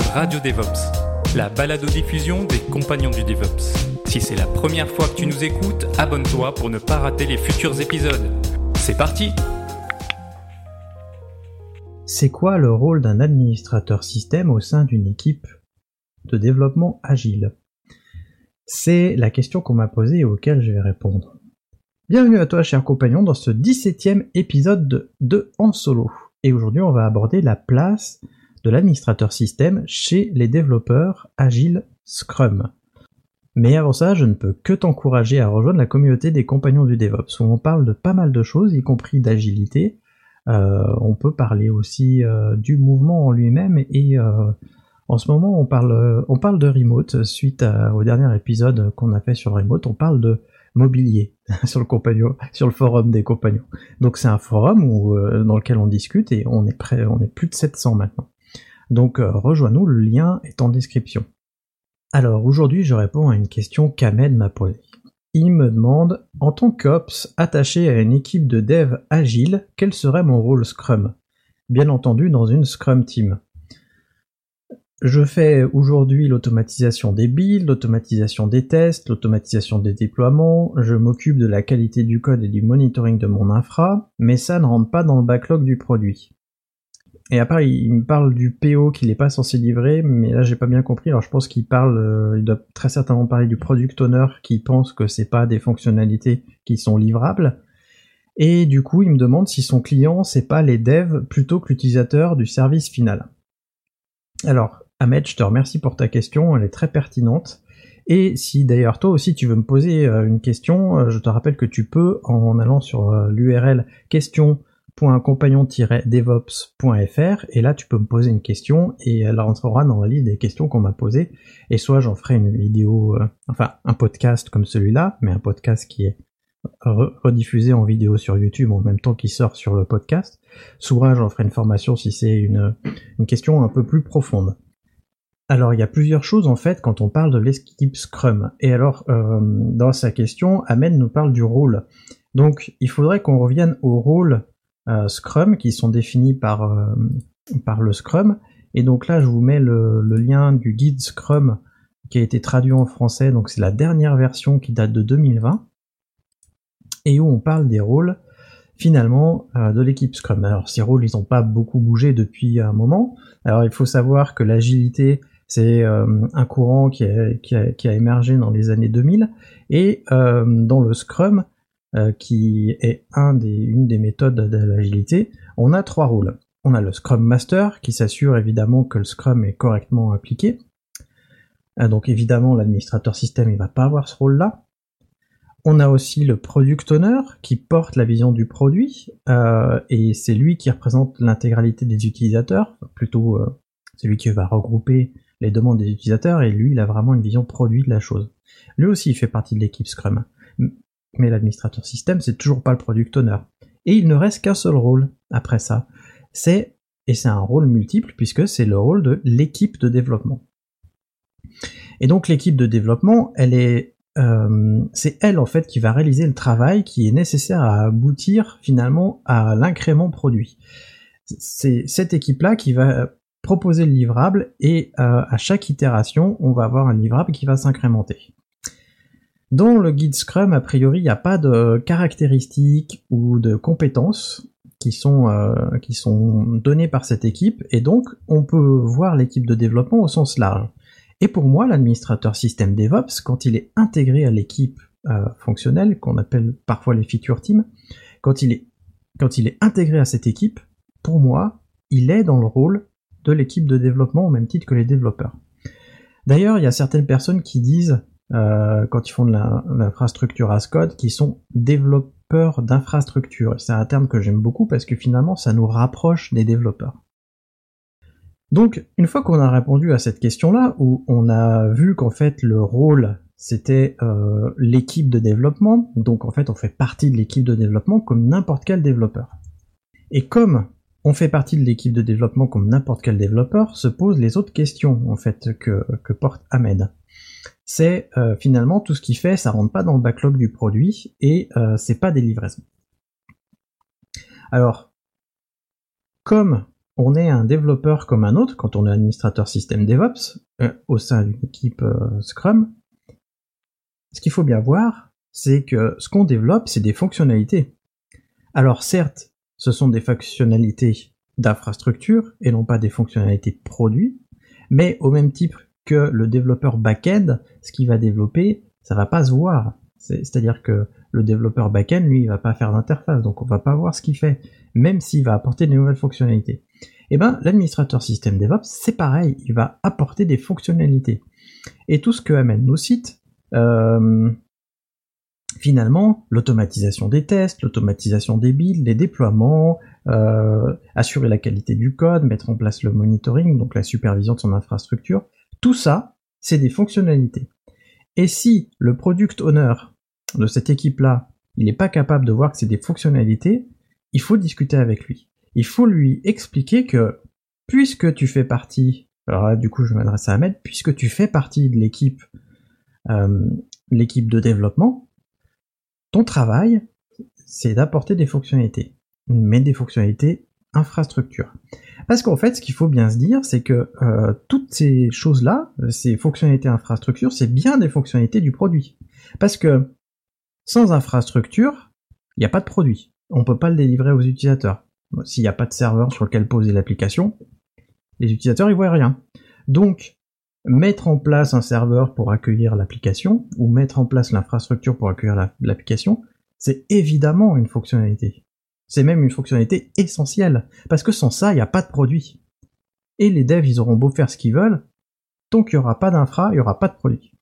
Radio DevOps, la balado-diffusion des compagnons du DevOps. Si c'est la première fois que tu nous écoutes, abonne-toi pour ne pas rater les futurs épisodes. C'est parti! C'est quoi le rôle d'un administrateur système au sein d'une équipe de développement agile? C'est la question qu'on m'a posée et auquel je vais répondre. Bienvenue à toi, cher compagnon, dans ce 17e épisode de, En Solo. Et aujourd'hui, on va aborder la place de l'administrateur système chez les développeurs Agile Scrum. Mais avant ça, je ne peux que t'encourager à rejoindre la communauté des compagnons du DevOps, où on parle de pas mal de choses, y compris d'agilité, euh, on peut parler aussi euh, du mouvement en lui-même et euh, en ce moment on parle on parle de remote suite au dernier épisode qu'on a fait sur remote. On parle de mobilier sur le le forum des compagnons. Donc c'est un forum dans lequel on discute et on est prêt, on est plus de 700 maintenant. Donc rejoins-nous, le lien est en description. Alors aujourd'hui je réponds à une question qu'Ahmed m'a posée. Il me demande, en tant qu'Ops attaché à une équipe de dev agile, quel serait mon rôle Scrum? Bien entendu dans une Scrum Team. Je fais aujourd'hui l'automatisation des builds, l'automatisation des tests, l'automatisation des déploiements, je m'occupe de la qualité du code et du monitoring de mon infra, mais ça ne rentre pas dans le backlog du produit. Et après, il me parle du PO qu'il n'est pas censé livrer, mais là j'ai pas bien compris. Alors je pense qu'il parle, euh, il doit très certainement parler du product owner qui pense que c'est pas des fonctionnalités qui sont livrables. Et du coup, il me demande si son client c'est pas les devs plutôt que l'utilisateur du service final. Alors, Ahmed, je te remercie pour ta question, elle est très pertinente. Et si d'ailleurs toi aussi tu veux me poser euh, une question, euh, je te rappelle que tu peux en allant sur l'URL question compagnon-devops.fr et là tu peux me poser une question et elle rentrera dans la liste des questions qu'on m'a posées et soit j'en ferai une vidéo, euh, enfin un podcast comme celui-là, mais un podcast qui est rediffusé en vidéo sur YouTube en même temps qu'il sort sur le podcast, soit j'en ferai une formation si c'est une, une question un peu plus profonde. Alors il y a plusieurs choses en fait quand on parle de l'équipe Scrum. Et alors euh, dans sa question, Ahmed nous parle du rôle. Donc il faudrait qu'on revienne au rôle euh, Scrum qui sont définis par, euh, par le Scrum. Et donc là, je vous mets le, lien du guide Scrum qui a été traduit en français. Donc c'est la dernière version qui date de 2020 et où on parle des rôles finalement euh, de l'équipe Scrum. Alors ces rôles, ils n'ont pas beaucoup bougé depuis un moment. Alors il faut savoir que l'agilité, c'est un courant qui a, qui, a, qui a, émergé dans les années 2000 et dans le Scrum, euh, qui est une des méthodes de l'agilité, on a trois rôles. On a le Scrum Master qui s'assure évidemment que le Scrum est correctement appliqué. Euh, donc évidemment l'administrateur système il va pas avoir ce rôle-là. On a aussi le Product Owner qui porte la vision du produit euh, et c'est lui qui représente l'intégralité des utilisateurs, plutôt euh, c'est lui qui va regrouper les demandes des utilisateurs et lui il a vraiment une vision produit de la chose. Lui aussi il fait partie de l'équipe Scrum mais l'administrateur système, c'est toujours pas le product owner. Et il ne reste qu'un seul rôle après ça. C'est, et c'est un rôle multiple puisque c'est le rôle de l'équipe de développement. Et donc l'équipe de développement, euh, c'est elle en fait qui va réaliser le travail qui est nécessaire à aboutir finalement à l'incrément produit. C'est cette équipe-là qui va proposer le livrable et euh, à chaque itération, on va avoir un livrable qui va s'incrémenter. Dans le guide Scrum, a priori, il n'y a pas de caractéristiques ou de compétences qui sont, euh, qui sont données par cette équipe, et donc on peut voir l'équipe de développement au sens large. Et pour moi, l'administrateur système DevOps, quand il est intégré à l'équipe euh, fonctionnelle, qu'on appelle parfois les feature teams, quand il est intégré à cette équipe, pour moi, il est dans le rôle de l'équipe de développement au même titre que les développeurs. D'ailleurs, il y a certaines personnes qui disent euh, quand ils font de l'infrastructure as code, qui sont développeur d'infrastructure. C'est un terme que j'aime beaucoup parce que finalement, ça nous rapproche des développeurs. Donc, une fois qu'on a répondu à cette question-là, où on a vu qu'en fait le rôle c'était euh, l'équipe de développement, donc en fait on fait partie de l'équipe de développement comme n'importe quel développeur. Et comme on fait partie de l'équipe de développement comme n'importe quel développeur, se posent les autres questions en fait que, porte Ahmed. C'est euh, finalement tout ce qu'il fait, ça rentre pas dans le backlog du produit et euh, c'est pas des livraisons. Alors, comme on est un développeur comme un autre, quand on est administrateur système DevOps euh, au sein d'une équipe Scrum, ce qu'il faut bien voir, c'est que ce qu'on développe, c'est des fonctionnalités. Alors certes, ce sont des fonctionnalités d'infrastructure et non pas des fonctionnalités de produits, mais au même type que le développeur back-end, ce qu'il va développer, ça va pas se voir. C'est-à-dire que le développeur back-end, lui, il va pas faire d'interface, donc on va pas voir ce qu'il fait, même s'il va apporter de nouvelles fonctionnalités. Eh ben, l'administrateur système DevOps, c'est pareil, il va apporter des fonctionnalités. Et tout ce que amène nos sites, euh, finalement, l'automatisation des tests, l'automatisation des builds, les déploiements, euh, assurer la qualité du code, mettre en place le monitoring, donc la supervision de son infrastructure, tout ça, c'est des fonctionnalités. Et si le product owner de cette équipe-là, il n'est pas capable de voir que c'est des fonctionnalités, il faut discuter avec lui. Il faut lui expliquer que, puisque tu fais partie, alors là, du coup, je m'adresse à Ahmed, puisque tu fais partie de l'équipe, euh, l'équipe de développement, ton travail, c'est d'apporter des fonctionnalités, mais des fonctionnalités infrastructure. Parce qu'en fait, ce qu'il faut bien se dire, c'est que euh, toutes ces choses-là, ces fonctionnalités infrastructure, c'est bien des fonctionnalités du produit. Parce que sans infrastructure, il n'y a pas de produit. On ne peut pas le délivrer aux utilisateurs. S'il n'y a pas de serveur sur lequel poser l'application, les utilisateurs ils voient rien. Donc, mettre en place un serveur pour accueillir l'application, ou mettre en place l'infrastructure pour accueillir l'application, c'est évidemment une fonctionnalité. C'est même une fonctionnalité essentielle, parce que sans ça, il n'y a pas de produit. Et les devs, ils auront beau faire ce qu'ils veulent, tant qu'il n'y aura pas d'infra, il n'y aura pas de produit.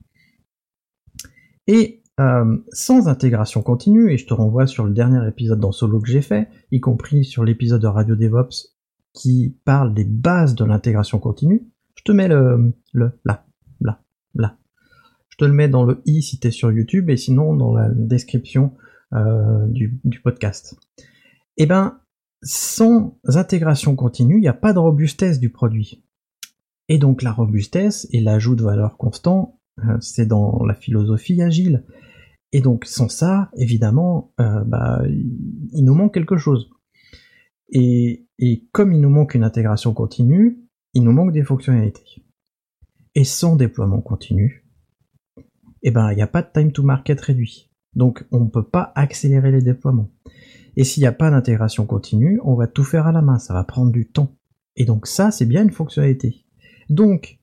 Et euh, sans intégration continue, et je te renvoie sur le dernier épisode dans Solo que j'ai fait, y compris sur l'épisode de Radio DevOps qui parle des bases de l'intégration continue, je te mets le, le là, là, là. Je te le mets dans le i si tu es sur YouTube et sinon dans la description euh, du, podcast. Eh ben, sans intégration continue, il n'y a pas de robustesse du produit. Et donc la robustesse et l'ajout de valeur constant, euh, c'est dans la philosophie agile. Et donc sans ça, évidemment, euh, bah, il nous manque quelque chose. Et, et comme il nous manque une intégration continue, il nous manque des fonctionnalités. Et sans déploiement continu, eh ben, il n'y a pas de time to market réduit. Donc, on ne peut pas accélérer les déploiements. Et s'il n'y a pas d'intégration continue, on va tout faire à la main, ça va prendre du temps. Et donc ça, c'est bien une fonctionnalité. Donc,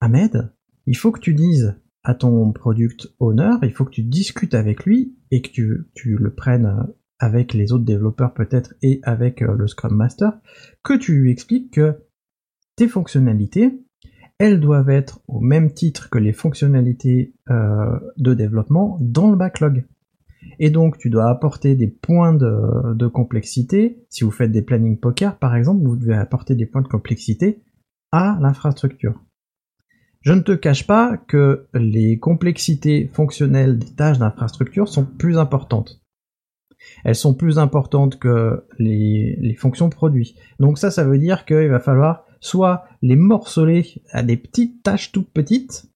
Ahmed, il faut que tu dises à ton product owner, il faut que tu discutes avec lui et que tu, le prennes avec les autres développeurs peut-être et avec euh, le Scrum Master, que tu lui expliques que tes fonctionnalités, elles doivent être au même titre que les fonctionnalités euh, de développement dans le backlog. Et donc tu dois apporter des points de, complexité. Si vous faites des planning poker par exemple, vous devez apporter des points de complexité à l'infrastructure. Je ne te cache pas que les complexités fonctionnelles des tâches d'infrastructure sont plus importantes. Elles sont plus importantes que les, fonctions produits. Donc ça, ça veut dire qu'il va falloir soit les morceler à des petites tâches toutes petites,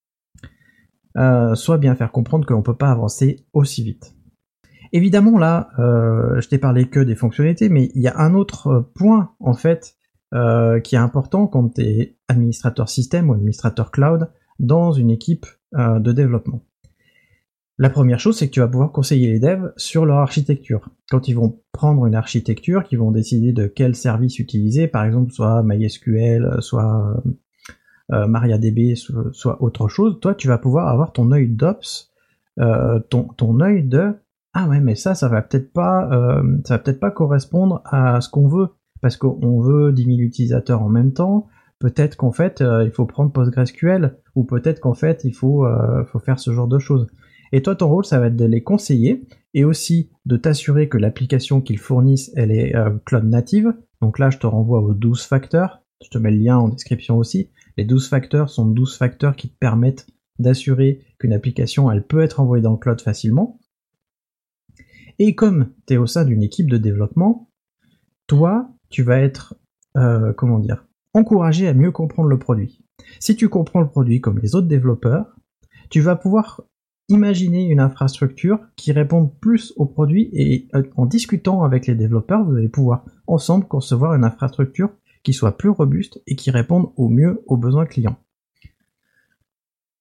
euh, soit bien faire comprendre qu'on ne peut pas avancer aussi vite. Évidemment, là, euh, je t'ai parlé que des fonctionnalités, mais il y a un autre point, en fait, euh, qui est important quand tu es administrateur système ou administrateur cloud dans une équipe de développement. La première chose, c'est que tu vas pouvoir conseiller les devs sur leur architecture. Quand ils vont prendre une architecture, qu'ils vont décider de quel service utiliser, par exemple, soit MySQL, soit euh, euh, MariaDB, soit, autre chose, toi, tu vas pouvoir avoir ton œil d'ops, euh, ton, ton œil de ah ouais, mais ça, ça va peut-être pas, ça va peut-être pas correspondre à ce qu'on veut, parce qu'on veut 10 000 utilisateurs en même temps. Peut-être qu'en fait, il faut prendre PostgreSQL, ou peut-être qu'en fait, il faut, faut faire ce genre de choses. Et toi, ton rôle, ça va être de les conseiller et aussi de t'assurer que l'application qu'ils fournissent, elle est euh, cloud native. Donc là, je te renvoie aux 12 facteurs. Je te mets le lien en description aussi. Les 12 facteurs sont 12 facteurs qui te permettent d'assurer qu'une application, elle peut être envoyée dans le cloud facilement. Et comme tu es au sein d'une équipe de développement, toi, tu vas être, euh, encouragé à mieux comprendre le produit. Si tu comprends le produit comme les autres développeurs, tu vas pouvoir imaginer une infrastructure qui réponde plus au produit et euh, en discutant avec les développeurs, vous allez pouvoir ensemble concevoir une infrastructure qui soit plus robuste et qui réponde au mieux aux besoins clients.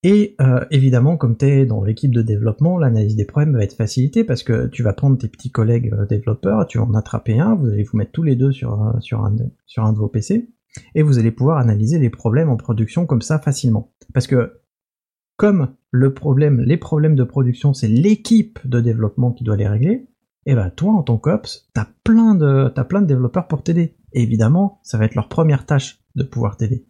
Et euh, évidemment, comme tu es dans l'équipe de développement, l'analyse des problèmes va être facilitée parce que tu vas prendre tes petits collègues euh, développeurs, tu vas en attraper un, vous allez vous mettre tous les deux sur, sur, un, de vos PC, et vous allez pouvoir analyser les problèmes en production comme ça facilement. Parce que comme le problème, les problèmes de production, c'est l'équipe de développement qui doit les régler, et eh ben toi en tant qu'ops, t'as plein de t'as plein de développeurs pour t'aider. Évidemment, ça va être leur première tâche de pouvoir t'aider.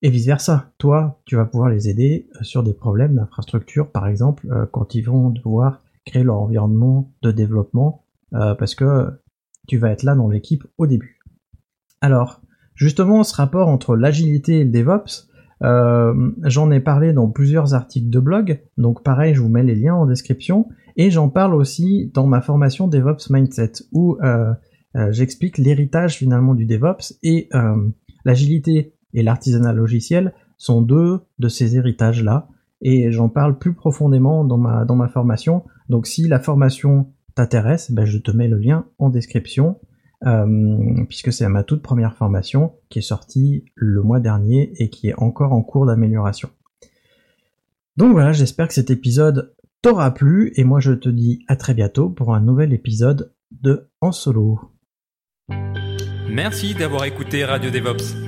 Et vice versa, toi, tu vas pouvoir les aider euh, sur des problèmes d'infrastructure, par exemple, euh, quand ils vont devoir créer leur environnement de développement, euh, parce que tu vas être là dans l'équipe au début. Alors, justement, ce rapport entre l'agilité et le DevOps, euh, j'en ai parlé dans plusieurs articles de blog, donc pareil, je vous mets les liens en description, et j'en parle aussi dans ma formation DevOps Mindset, où euh, j'explique l'héritage finalement du DevOps, et l'agilité et l'artisanat logiciel sont deux de ces héritages-là, et j'en parle plus profondément dans ma, dans ma formation, donc si la formation t'intéresse, ben je te mets le lien en description. Euh, puisque c'est ma toute première formation qui est sortie le mois dernier et qui est encore en cours d'amélioration. Donc voilà, j'espère que cet épisode t'aura plu et moi je te dis à très bientôt pour un nouvel épisode de En Solo. Merci d'avoir écouté Radio DevOps.